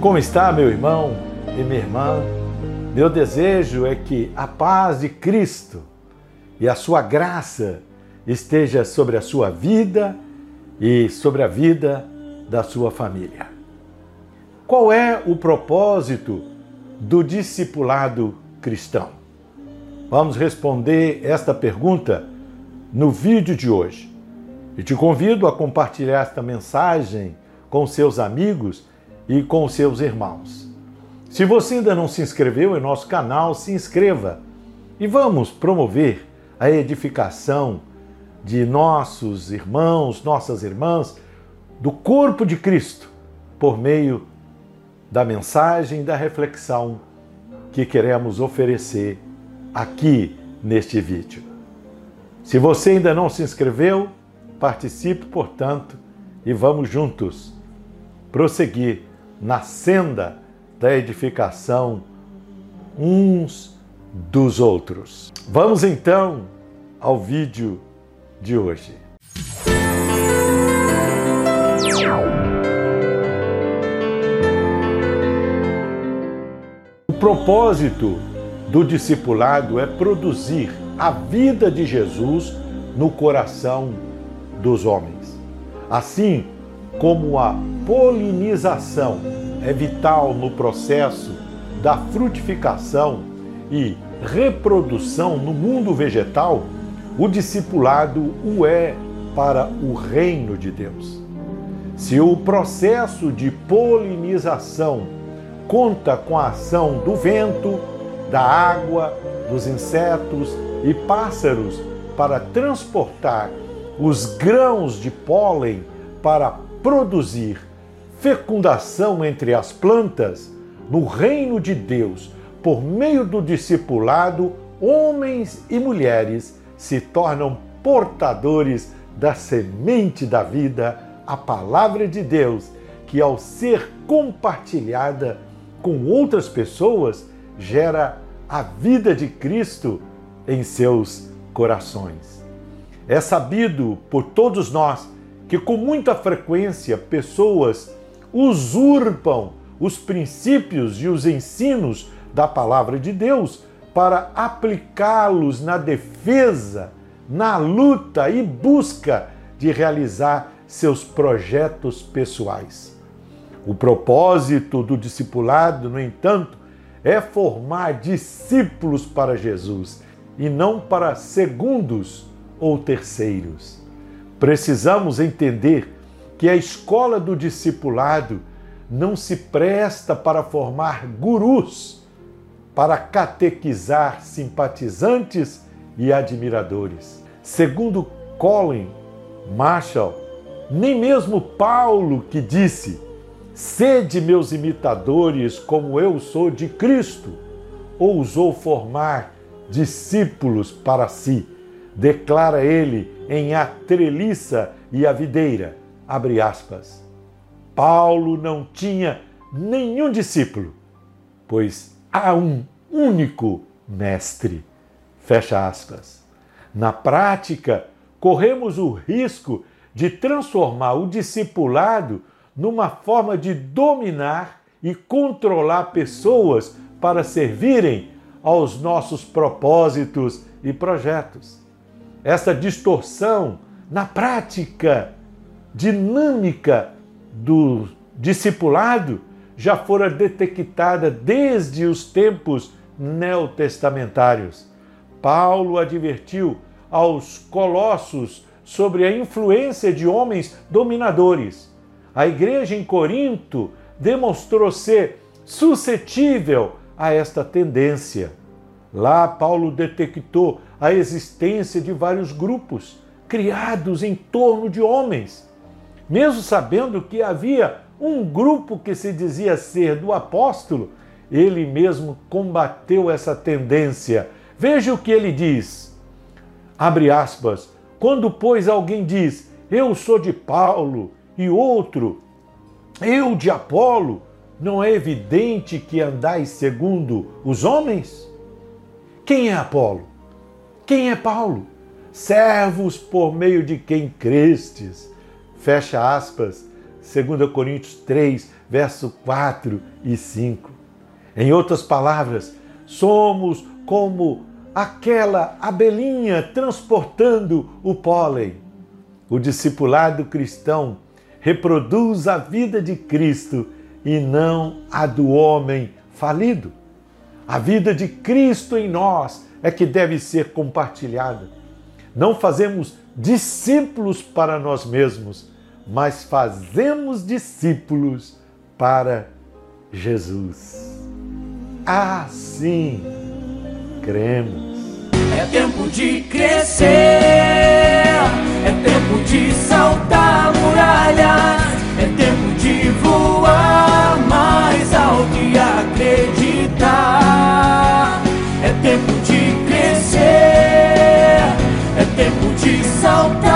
Como está, meu irmão e minha irmã? Meu desejo é que a paz de Cristo e a sua graça esteja sobre a sua vida e sobre a vida da sua família. Qual é o propósito do discipulado cristão? Vamos responder esta pergunta no vídeo de hoje. E te convido a compartilhar esta mensagem com seus amigos e com seus irmãos. Se você ainda não se inscreveu em nosso canal, se inscreva e vamos promover a edificação de nossos irmãos, nossas irmãs, do corpo de Cristo, por meio da mensagem da reflexão que queremos oferecer aqui neste vídeo. Se você ainda não se inscreveu, participe, portanto, e vamos juntos prosseguir na senda da edificação uns dos outros. Vamos então ao vídeo de hoje. O propósito do discipulado é produzir a vida de Jesus no coração dos homens. Assim como a polinização é vital no processo da frutificação e reprodução no mundo vegetal, o discipulado o é para o reino de Deus. Se o processo de polinização conta com a ação do vento, da água, dos insetos e pássaros para transportar os grãos de pólen para produzir fecundação entre as plantas, no reino de Deus, por meio do discipulado, homens e mulheres se tornam portadores da semente da vida, a palavra de Deus, que ao ser compartilhada com outras pessoas, gera a vida de Cristo em seus corações. É sabido por todos nós que com muita frequência pessoas usurpam os princípios e os ensinos da palavra de Deus para aplicá-los na defesa, na luta e busca de realizar seus projetos pessoais. O propósito do discipulado, no entanto, é formar discípulos para Jesus e não para segundos ou terceiros. Precisamos entender que a escola do discipulado não se presta para formar gurus para catequizar simpatizantes e admiradores. Segundo Colin Marshall, nem mesmo Paulo, que disse: Sede meus imitadores, como eu sou de Cristo, ousou formar discípulos para si. Declara ele em A Treliça e a Videira. Abre aspas. Paulo não tinha nenhum discípulo, pois há um único mestre. Fecha aspas. Na prática, corremos o risco de transformar o discipulado numa forma de dominar e controlar pessoas para servirem aos nossos propósitos e projetos. Essa distorção na prática dinâmica do discipulado já fora detectada desde os tempos neotestamentários. Paulo advertiu aos colossos sobre a influência de homens dominadores. A igreja em Corinto demonstrou ser suscetível a esta tendência. Lá, Paulo detectou a existência de vários grupos criados em torno de homens, mesmo sabendo que havia um grupo que se dizia ser do apóstolo, ele mesmo combateu essa tendência. Veja o que ele diz. Abre aspas. Quando, pois, alguém diz, eu sou de Paulo, e outro, eu de Apolo, não é evidente que andais segundo os homens? Quem é Apolo? Quem é Paulo? Servos por meio de quem crestes. Fecha aspas 2 Coríntios 3, verso 4 e 5. Em outras palavras, somos como aquela abelhinha transportando o pólen. O discipulado cristão reproduz a vida de Cristo e não a do homem falido. A vida de Cristo em nós é que deve ser compartilhada. Não fazemos discípulos para nós mesmos, mas fazemos discípulos para Jesus. Assim cremos. É tempo de crescer, é tempo de saltar tempo de saltar